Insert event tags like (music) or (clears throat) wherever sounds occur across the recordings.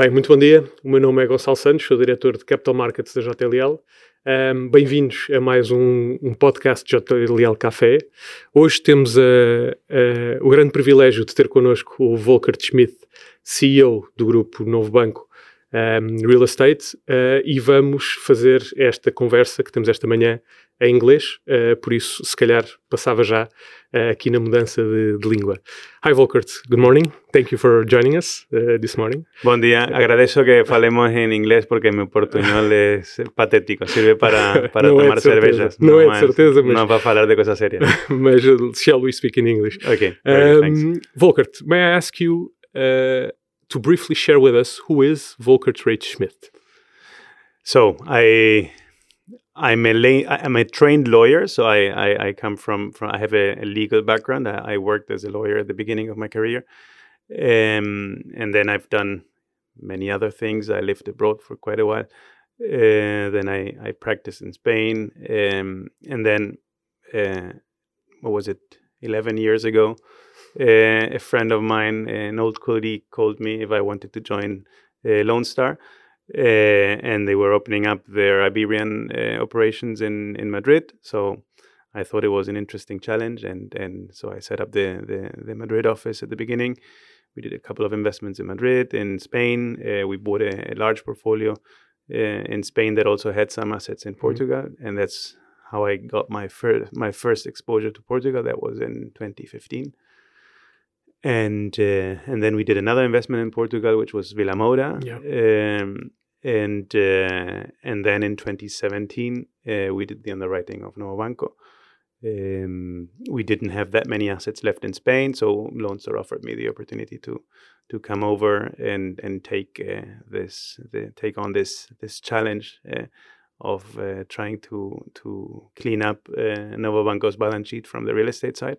Bem, muito bom dia. O meu nome é Gonçalo Santos, sou diretor de Capital Markets da JLL. Um, Bem-vindos a mais um, um, podcast JLL Café. Hoje temos uh, uh, o grande privilégio de ter connosco o Volker Schmidt, CEO do grupo Novo Banco um, Real Estate, uh, e vamos fazer esta conversa que temos esta manhã em inglês, uh, por isso, se calhar, passava já uh, aqui na mudança de, de, língua. Hi, Volkert. Good morning. Thank you for joining us uh, this morning. Bom dia. Agradeço que (laughs) falemos en inglés porque mi portuñol (laughs) es patético. Sirve para, (laughs) para tomar é cervejas. Não, não é de certeza, mas... Não para falar de coisas sérias. mas shall we speak in English? Okay. Um, Volkert, may I ask you to briefly share with us who is Volkert Reich Schmidt? So, I I'm a la- I'm a trained lawyer, so I, I, I come from, from I have a, a legal background. I, I, worked as a lawyer at the beginning of my career, um, and then I've done many other things. I lived abroad for quite a while. Uh, then I, I practiced in Spain, um, and then uh, what was it? Eleven years ago, a friend of mine, an old colleague, called me if I wanted to join uh, Lone Star uh, and they were opening up their Iberian uh, operations in in Madrid. So I thought it was an interesting challenge, and and so I set up the the, the Madrid office at the beginning. We did a couple of investments in Madrid, in Spain. Uh, we bought a, a large portfolio in Spain that also had some assets in mm-hmm. Portugal, mm-hmm. and that's how I got my first my first exposure to Portugal. That was in 2015 and uh, and then we did another investment in Portugal, which was Vilamoura. Yeah. Um, and uh, and then in 2017 uh, we did the underwriting of Novo Banco. Um, we didn't have that many assets left in Spain, so Lone Star offered me the opportunity to to come over and and take uh, this the, take on this this challenge uh, of uh, trying to to clean up uh, Novo Banco's balance sheet from the real estate side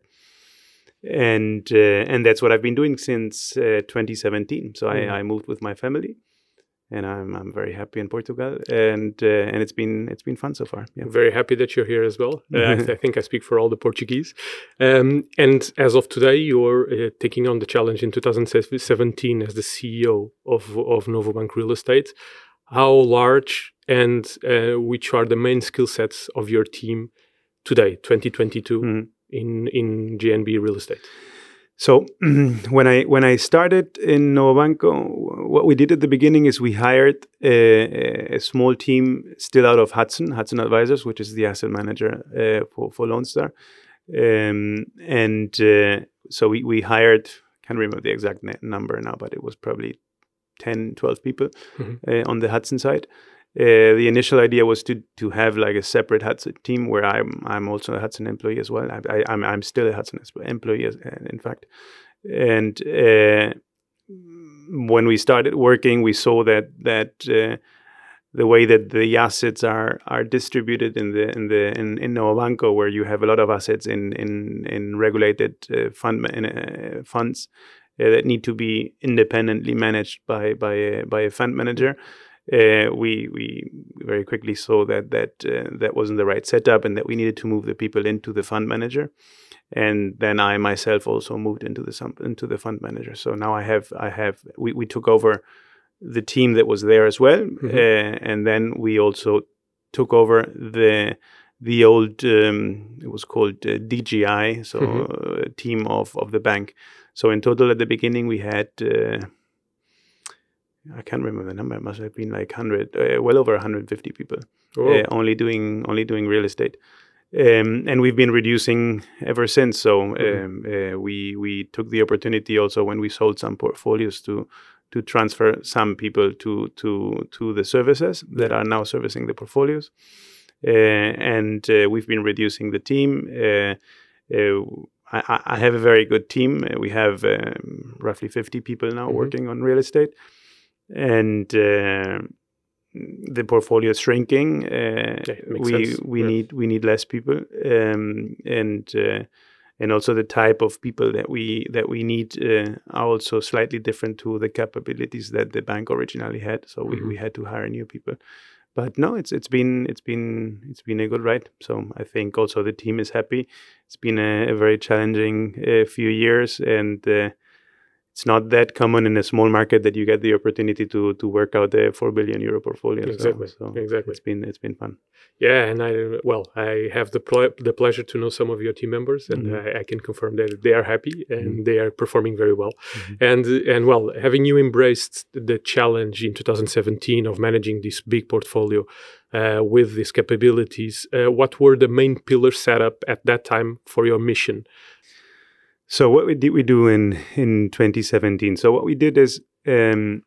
and and that's what I've been doing since 2017. So mm. I, I moved with my family and I'm I'm very happy in Portugal, and uh, and it's been it's been fun so far. Yeah. Very happy that you're here as well. (laughs) Uh, I, think I speak for all the Portuguese. Um, and as of today, you're uh, taking on the challenge in 2017 as the CEO of of Novo Bank Real Estate. How large and uh, which are the main skill sets of your team today, 2022, mm-hmm. In in GNB Real Estate? So (clears throat) when I when I started in Novo Banco, what we did at the beginning is we hired a, a small team still out of Hudson, Hudson Advisors, which is the asset manager uh, for for Lone Star, um, and uh, so we we hired. Can't remember the exact number now, but it was probably 10, 12 people mm-hmm. uh, on the Hudson side. Uh, the initial idea was to to have like a separate Hudson team where I'm I'm also a Hudson employee as well. I, I, I'm I'm still a Hudson employee, as, in fact. And uh, when we started working, we saw that that uh, the way that the assets are are distributed in the in the in, in Banco, where you have a lot of assets in in in regulated uh, fund in, uh, funds that need to be independently managed by by a, by a fund manager uh, we we very quickly saw that that uh, that wasn't the right setup and that we needed to move the people into the fund manager and then I myself also moved into the into the fund manager so now I have I have we, we took over the team that was there as well mm-hmm. uh, and then we also took over the the old um, it was called uh, DGI so mm-hmm. team of of the bank so in total at the beginning we had uh, I can't remember the number. It must have been like hundred, uh, well over 150 people, uh, only doing only doing real estate, um, and we've been reducing ever since. So mm-hmm. um, uh, we we took the opportunity also when we sold some portfolios to to transfer some people to to to the services that are now servicing the portfolios, uh, and uh, we've been reducing the team. Uh, I, I, have a very good team. we have um, roughly 50 people now mm-hmm. working on real estate and uh, the portfolio is shrinking. Uh, we sense. we yeah. need we need less people, um, and uh, and also the type of people that we that we need uh, are also slightly different to the capabilities that the bank originally had. So mm-hmm. we, we had to hire new people. But no, it's it's been it's been it's been a good ride. So I think also the team is happy. It's been a, a very challenging uh, few years, and uh, it's not that common in a small market that you get the opportunity to to work out a four billion euro portfolio. Exactly. So, so exactly. It's been it's been fun. Yeah, and I well, I have the ple- the pleasure to know some of your team members, and mm-hmm. I, I, can confirm that they are happy and mm-hmm. they are performing very well. Mm-hmm. And and well, having you embraced the challenge in 2017 of managing this big portfolio uh, with these capabilities, uh, what were the main pillars set up at that time for your mission? So what we did we do in in 2017? So what we did is um,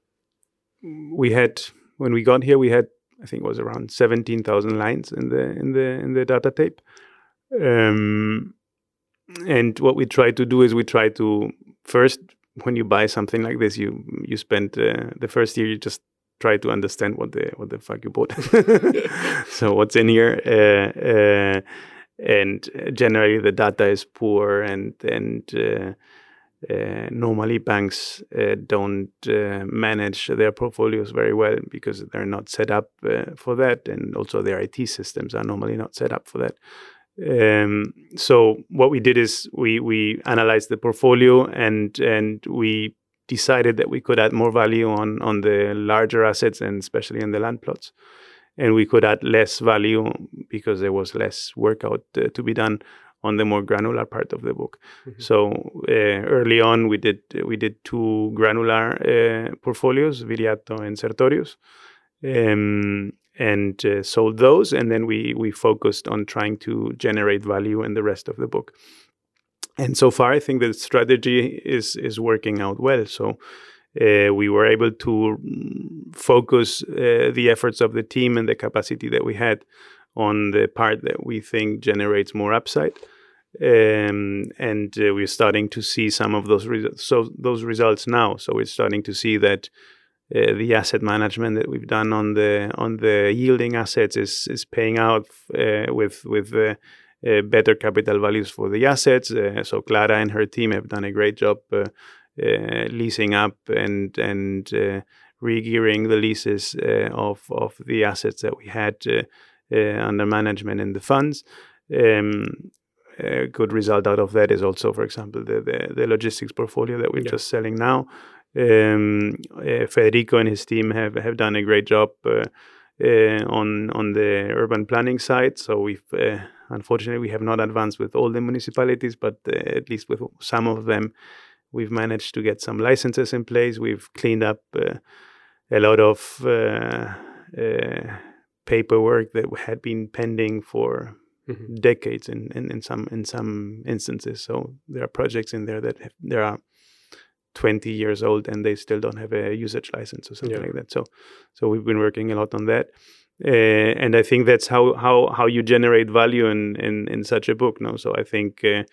we had when we got here we had I think it was around 17,000 lines in the in the in the data tape. Um, and what we try to do is we try to first when you buy something like this you you spend uh, the first year you just try to understand what the what the fuck you bought. (laughs) so what's in here? Uh, uh, and generally the data is poor and and uh, uh, normally banks uh, don't uh, manage their portfolios very well because they're not set up uh, for that. And also their IT systems are normally not set up for that. Um, so what we did is we we analyzed the portfolio and and we decided that we could add more value on on the larger assets and especially in the land plots and we could add less value because there was less workout uh, to be done on the more granular part of the book. Mm-hmm. So uh, early on, we did we did two granular uh, portfolios, Viriato and Sertorius, um, and uh, sold those, and then we we focused on trying to generate value in the rest of the book. And so far, I think the strategy is is working out well. So uh, we were able to focus uh, the efforts of the team and the capacity that we had on the part that we think generates more upside. Um, and uh, we're starting to see some of those results. So those results now. So we're starting to see that uh, the asset management that we've done on the on the yielding assets is is paying out uh, with with uh, better capital values for the assets. so Clara and her team have done a great job leasing up and and uh, regearing the leases uh, of of the assets that we had under management in the funds. Um, a good result out of that is also, for example, the the, the logistics portfolio that we're yeah. just selling now. Um, uh, Federico and his team have, have done a great job uh, uh, on on the urban planning side. So we've unfortunately we have not advanced with all the municipalities, but at least with some of them, We've managed to get some licenses in place. We've cleaned up uh, a lot of uh, uh, paperwork that had been pending for mm-hmm. decades in, in, in, some in some instances. So there are projects in there that have, there are 20 years old and they still don't have a usage license or something yeah. like that. So so we've been working a lot on that. Uh, and I think that's how, how, how you generate value in, in, in such a book. No, so I think uh,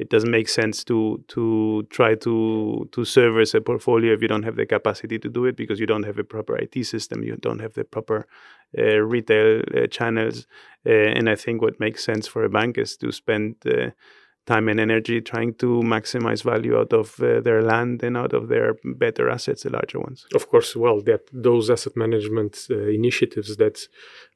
it doesn't make sense to to try to to service a portfolio if you don't have the capacity to do it because you don't have a proper IT system, you don't have the proper uh, retail uh, channels, uh, and I think what makes sense for a bank is to spend uh, time and energy trying to maximize value out of uh, their land and out of their better assets, the larger ones. Of course, well, that those asset management uh, initiatives that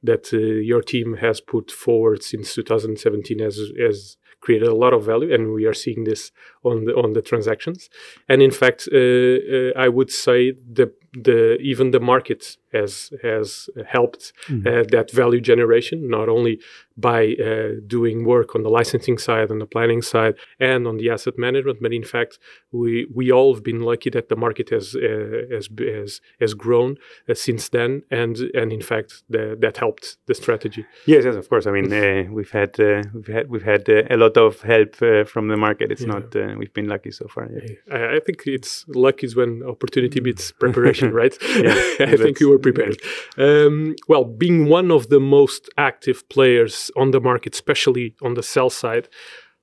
that your team has put forward since 2017 has has created a lot of value, and we are seeing this on the on the transactions. And in fact, uh, uh, I would say the the even the market has has helped mm-hmm. uh, that value generation not only by uh, doing work on the licensing side and the planning side and on the asset management but in fact we we all have been lucky that the market has uh, has, has has grown uh, since then and and in fact the, that helped the strategy yes yes of course i mean uh, we've had uh, we've had we've had a lot of help from the market it's yeah. not we've been lucky so far yeah. I, I think it's luck is when opportunity meets preparation (laughs) right? (laughs) yeah, (laughs) I think you were prepared. Um, well, being one of the most active players on the market, especially on the sell side,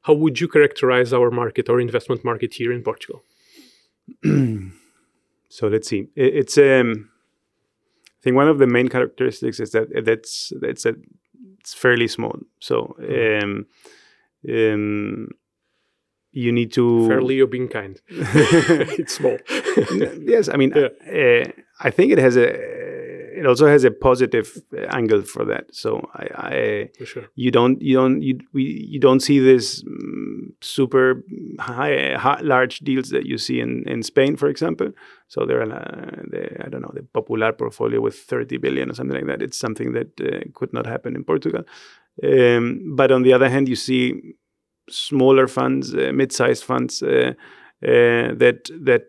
how would you characterize our market, our investment market here in Portugal? (clears throat) so let's see. It, it's um, I think one of the main characteristics is that that's it's a it's fairly small. So hmm. um, um, you need to fairly or being kind. (laughs) it's small. yes, I mean, yeah. uh, I think it has a. It also has a positive angle for that. So I, I sure. you don't you don't you we you don't see this mm, super high, high, large deals that you see in, in Spain, for example. So there are, uh, the, I don't know, the Popular portfolio with 30 billion or something like that. It's something that uh, could not happen in Portugal. Um, but on the other hand, you see smaller funds, uh, mid-sized funds uh, uh, that that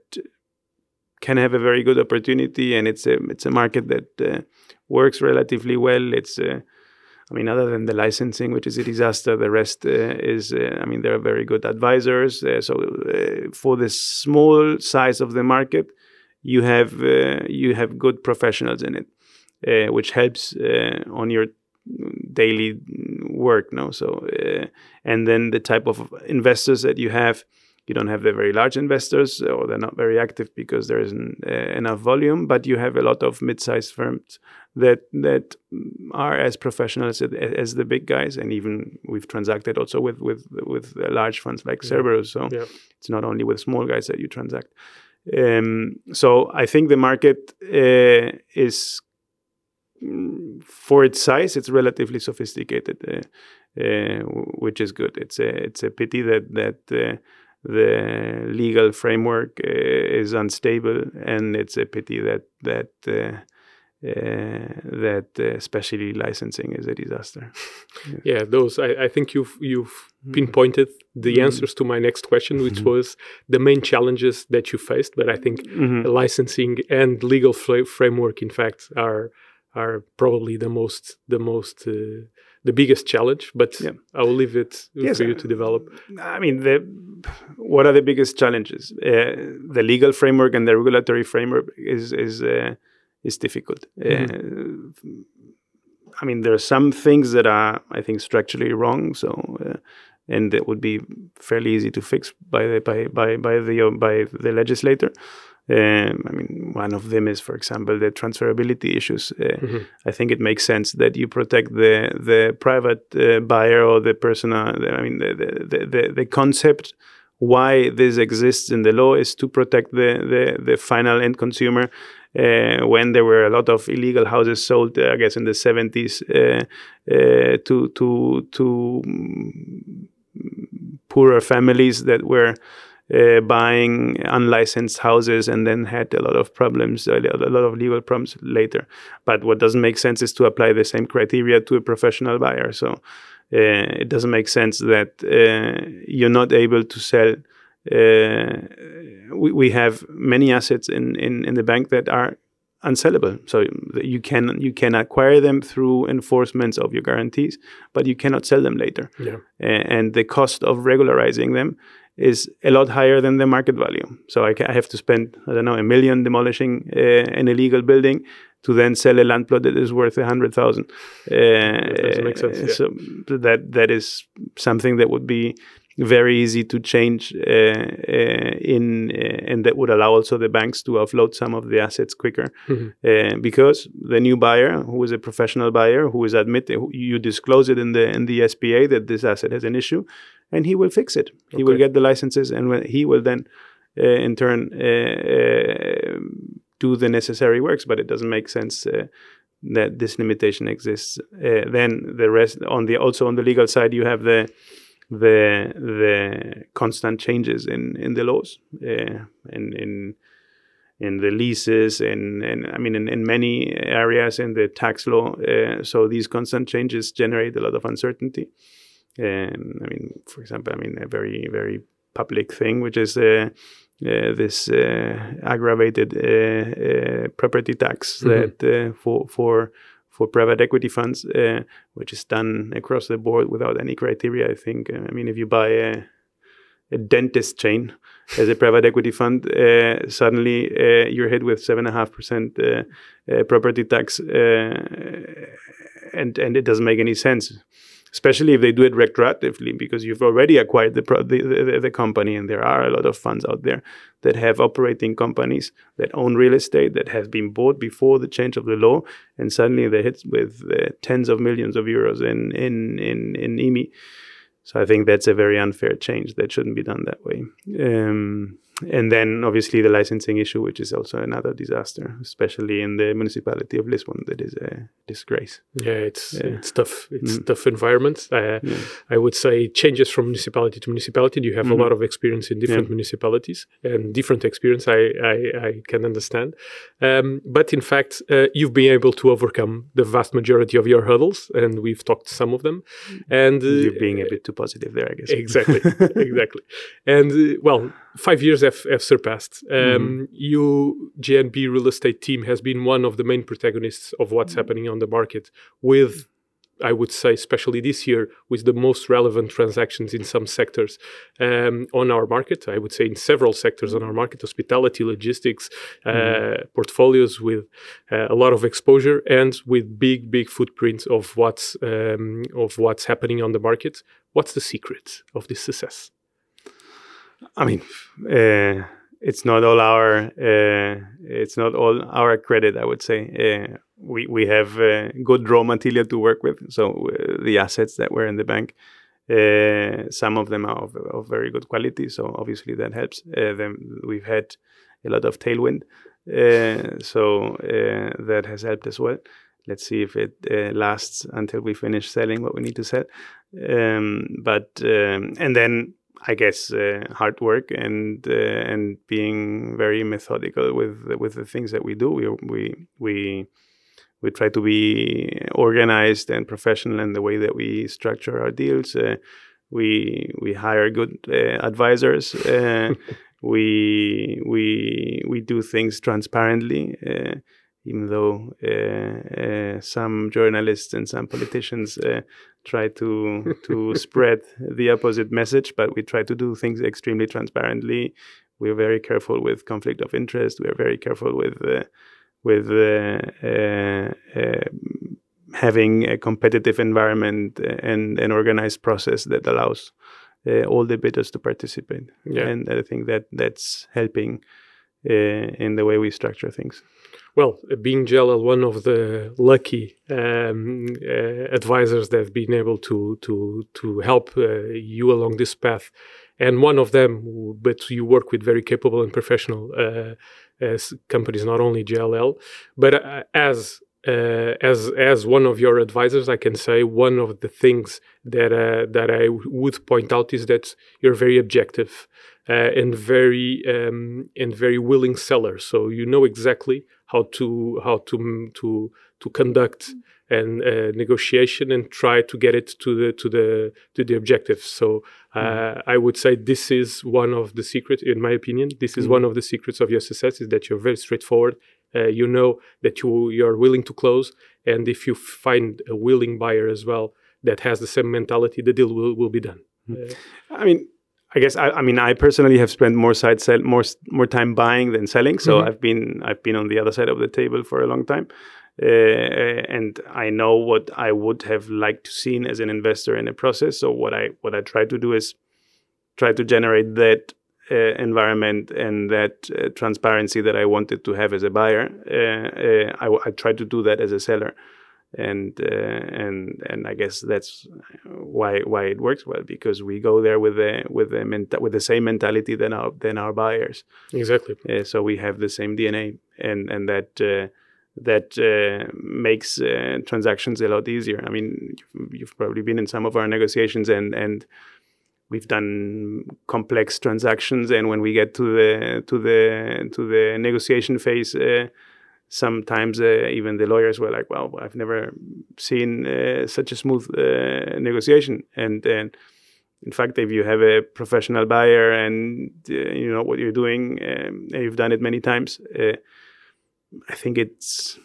can have a very good opportunity, and it's a it's a market that works relatively well. It's I mean, other than the licensing, which is a disaster, the rest uh, is, uh, I mean, there are very good advisors. Uh, so for the small size of the market, you have you have good professionals in it, which helps on your daily work. No, so and then the type of investors that you have you don't have the very large investors or they're not very active because there isn't uh, enough volume but you have a lot of mid-sized firms that that are as professional as, as the big guys and even we've transacted also with with with large funds like Cerberus so yeah. it's not only with small guys that you transact um, so I think the market uh, is for its size it's relatively sophisticated uh, uh which is good it's a it's a pity that that uh, the legal framework uh, is unstable, and it's a pity that that uh, uh, that especially licensing is a disaster. yeah. (laughs) yeah, those I, I, think you've you've mm. pinpointed the mm. answers to my next question, which mm-hmm. was the main challenges that you faced. But I think mm-hmm. licensing and legal framework, in fact, are are probably the most the most uh, the biggest challenge, but yeah. I will leave it yes, for you to develop. I mean, the, what are the biggest challenges? Uh, the legal framework and the regulatory framework is is uh, is difficult. Mm-hmm. Uh, I mean, there are some things that are, I think, structurally wrong. So, uh, and that would be fairly easy to fix by the by by by the by the legislator. Um, I mean, one of them is, for example, the transferability issues. Uh, mm-hmm. I think it makes sense that you protect the the private uh, buyer or the person. Uh, I mean, the, the the, the concept why this exists in the law is to protect the the, the final end consumer. Uh, when there were a lot of illegal houses sold, uh, I guess in the 70s, uh, to to to mm, poorer families that were uh, buying unlicensed houses and then had a lot of problems, a lot of legal problems later. But what doesn't make sense is to apply the same criteria to a professional buyer. So uh, it doesn't make sense that uh, you're not able to sell. Uh, we, we have many assets in, in, in the bank that are unsellable. So you can you can acquire them through enforcements of your guarantees, but you cannot sell them later. Yeah. and the cost of regularizing them is a lot higher than the market value. So I, I have to spend, I don't know, a million demolishing uh, an illegal building to then sell a land plot that is worth a hundred thousand. Uh, makes sense. Yeah. So that that is something that would be very easy to change uh, uh, in uh, and that would allow also the banks to offload some of the assets quicker mm-hmm. Uh, because the new buyer who is a professional buyer who is admit you disclose it in the in the SPA that this asset has an issue and he will fix it. Okay. He will get the licenses, and he will then, uh, in turn, uh, uh, do the necessary works. But it doesn't make sense uh, that this limitation exists. Uh, then the rest on the also on the legal side, you have the the the constant changes in in the laws uh, in in in the leases and, and I mean in, in many areas in the tax law. Uh, so these constant changes generate a lot of uncertainty. Um, I mean, for example, I mean a very very public thing, which is uh, uh, this uh, aggravated uh, uh, property tax mm-hmm. that uh, for for for private equity funds, which is done across the board without any criteria. I think. I mean, if you buy a, a dentist chain as a private equity fund, suddenly you're hit with seven and a half percent property tax, and and it doesn't make any sense especially if they do it retroactively because you've already acquired the, pro- the, the, the, company and there are a lot of funds out there that have operating companies that own real estate that has been bought before the change of the law and suddenly they hit with uh, tens of millions of euros in, in, in, in IMI. So I think that's a very unfair change that shouldn't be done that way. Um, and then obviously the licensing issue, which is also another disaster, especially in the municipality of Lisbon. That is a disgrace. Yeah, it's yeah. it's tough. It's mm. tough environment. Uh, yeah. I would say changes from municipality to municipality. You have mm-hmm. a lot of experience in different yeah. municipalities and different experience. I I, I can understand, um, but in fact, uh, you've been able to overcome the vast majority of your hurdles, and we've talked some of them. And uh, you're being a bit too positive there, I guess. Exactly, (laughs) exactly. And uh, well, five years have, have surpassed. Um, mm-hmm. You, GNB real estate team, has been one of the main protagonists of what's mm-hmm. happening on the market with I would say, especially this year, with the most relevant transactions in some sectors um, on our market. I would say in several sectors on our market: hospitality, logistics, uh, mm. portfolios with uh, a lot of exposure and with big, big footprints of what's um, of what's happening on the market. What's the secret of this success? I mean. Uh, it's not all our uh, it's not all our credit i would say uh, we we have uh, good raw material to work with. So uh, the assets that were in the bank, uh, some of them are of, of, very good quality. So obviously that helps. Uh, then we've had a lot of tailwind, uh, so uh, that has helped as well. Let's see if it lasts until we finish selling what we need to sell. Um, but um, and then I guess uh, hard work and uh, and being very methodical with with the things that we do. We we we we try to be organized and professional in the way that we structure our deals. Uh, we we hire good uh, advisors. Uh, (laughs) we we we do things transparently, uh, even though uh, uh, some journalists and some politicians try to to (laughs) spread the opposite message. But we try to do things extremely transparently. We're very careful with conflict of interest. We're very careful with with uh, uh, uh, having a competitive environment and an organized process that allows all the bidders to participate. Yeah. And I think that that's helping in the way we structure things. Well, being JLL, one of the lucky um, uh, advisors that have been able to to to help uh, you along this path, and one of them, but you work with very capable and professional uh, companies, not only JLL, but uh, as uh, as as one of your advisors, I can say one of the things that uh, that I would point out is that you're very objective uh, and very um, and very willing seller. So you know exactly how to how to to to conduct and uh, negotiation and try to get it to the to the to the objective. So uh, mm. I would say this is one of the secrets, in my opinion. This is mm. one of the secrets of your success is that you're very straightforward. Uh, you know that you you're willing to close, and if you find a willing buyer as well that has the same mentality, the deal will, will be done. Mm. I mean, I guess I, I, mean I personally have spent more side sell more more time buying than selling. So mm-hmm. I've been I've been on the other side of the table for a long time. Uh, and I know what I would have liked to seen as an investor in a process. So what I what I try to do is try to generate that uh, environment and that uh, transparency that I wanted to have as a buyer. Uh, uh I, I try to do that as a seller, and uh, and and I guess that's why why it works well because we go there with the with the menta- with the same mentality than our than our buyers. Exactly. so we have the same DNA, and and that that uh, makes uh, transactions a lot easier. I mean, you've, you've, probably been in some of our negotiations, and and we've done complex transactions. And when we get to the to the to the negotiation phase, uh, sometimes uh, even the lawyers were like, "Well, I've never seen uh, such a smooth uh, negotiation." And and in fact, if you have a professional buyer and you know what you're doing, um, and you've done it many times I think it's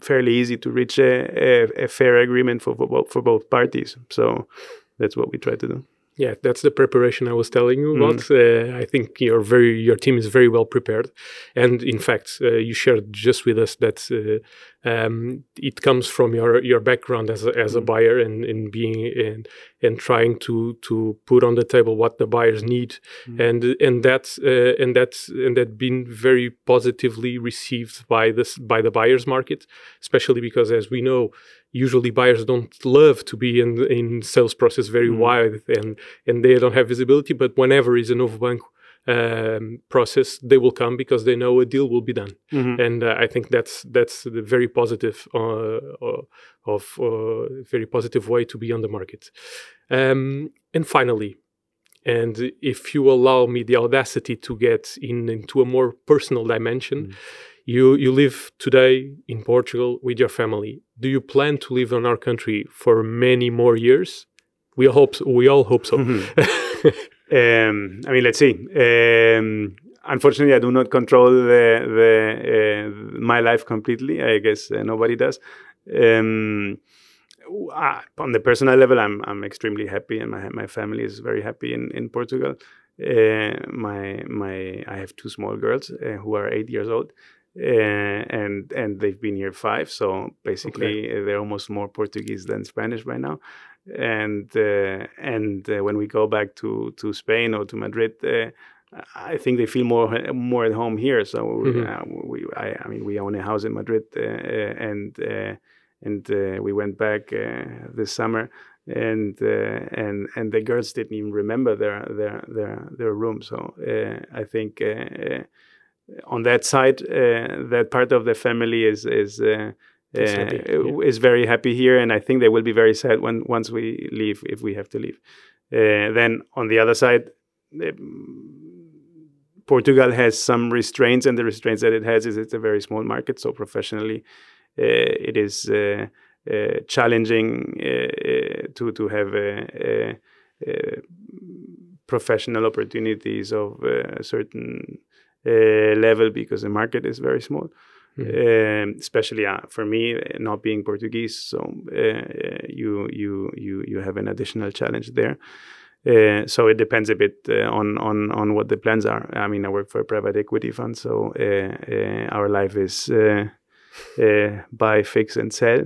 fairly easy to reach a, a, a fair agreement for, for, for both parties. So that's what we try to do. Yeah, that's the preparation I was telling you about. Mm. Uh, I think your very your team is very well prepared, and in fact, uh, you shared just with us that uh, um, it comes from your your background as a, as a mm. buyer and in being and and trying to to put on the table what the buyers need, mm. and and that's uh, and that's and that been very positively received by this by the buyers market, especially because as we know usually buyers don't love to be in in sales process very mm. wide and and they don't have visibility but whenever is a novo banco um, process, they will come because they know a deal will be done, Mhm. and uh, I think that's that's the very positive uh, uh, of uh, very positive way to be on the market. Um, and finally, and if you allow me the audacity to get in into a more personal dimension, Mm. you you live today in Portugal with your family. Do you plan to live in our country for many more years? We hope so, we all hope so. (laughs) Um, I mean, let's see. Um, unfortunately, I do not control the, the uh, my life completely. I guess uh, nobody does. Um, uh, on the personal level, I'm I'm extremely happy, and my my family is very happy in in Portugal. Uh, my my I have two small girls uh, who are eight years old. Uh, and and they've been here five, so basically uh, they're almost more Portuguese than Spanish by now and uh, and uh, when we go back to to Spain or to Madrid, uh, I think they feel more more at home here. So uh, we, I, I mean, we own a house in Madrid, uh, uh, and uh, and uh, we went back uh, this summer, and uh, and and the girls didn't even remember their their their their room. So uh, I think. On that side, uh, that part of the family is is uh, Is uh, yeah. is very happy here, and I think they will be very sad when once we leave if we have to leave. Uh, then on the other side, um, Portugal has some restraints, and the restraints that it has is it's a very small market. So professionally, uh, it is challenging to to have a, a, professional opportunities of a certain uh, level because the market is very small um, especially uh, for me uh, not being Portuguese. So uh, uh, you you you you have an additional challenge there. Uh, so it depends a bit uh, on on on what the plans are. I mean, I work for a private equity fund, so uh, uh, our life is uh, uh, buy, fix, and sell.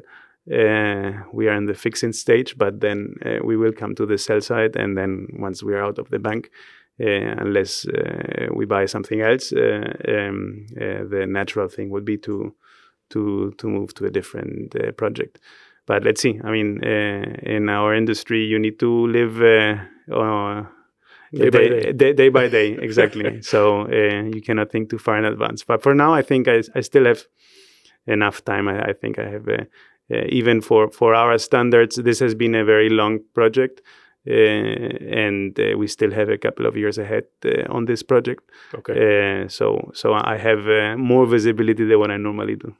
Uh, we are in the fixing stage, but then uh, we will come to the sell side, and then once we are out of the bank, uh, unless uh, we buy something else, uh, um, uh, the natural thing would be to to to move to a different uh, project. But let's see. I mean, uh, in our industry, you need to live uh, uh, Day by day. day, day by day, (laughs) exactly. so uh, you cannot think too far in advance. But for now, I think I, I still have enough time. I, I think I have, uh, uh, even for for our standards, this has been a very long project. Uh, and uh, we still have a couple of years ahead uh, on this project. Okay. Uh, so, so I have uh, more visibility than what I normally do.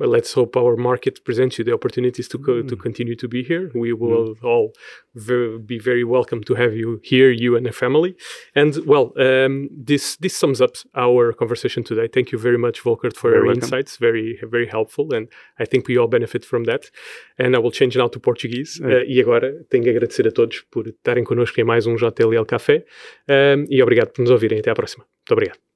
Well, let's hope our market presents you the opportunities to co- to Mm. continue to be here. We will all ver- be very welcome to have you here, you and the family. And well, um, this this sums up our conversation today. Thank you very much, Volkert, for your welcome. insights. Very very helpful, and I think we all benefit from that. And I will change now to Portuguese. É. Uh, e agora tenho que agradecer a todos por estarem connosco em mais um JLL Café. Um, e obrigado por nos ouvirem. Até à próxima. Muito obrigado.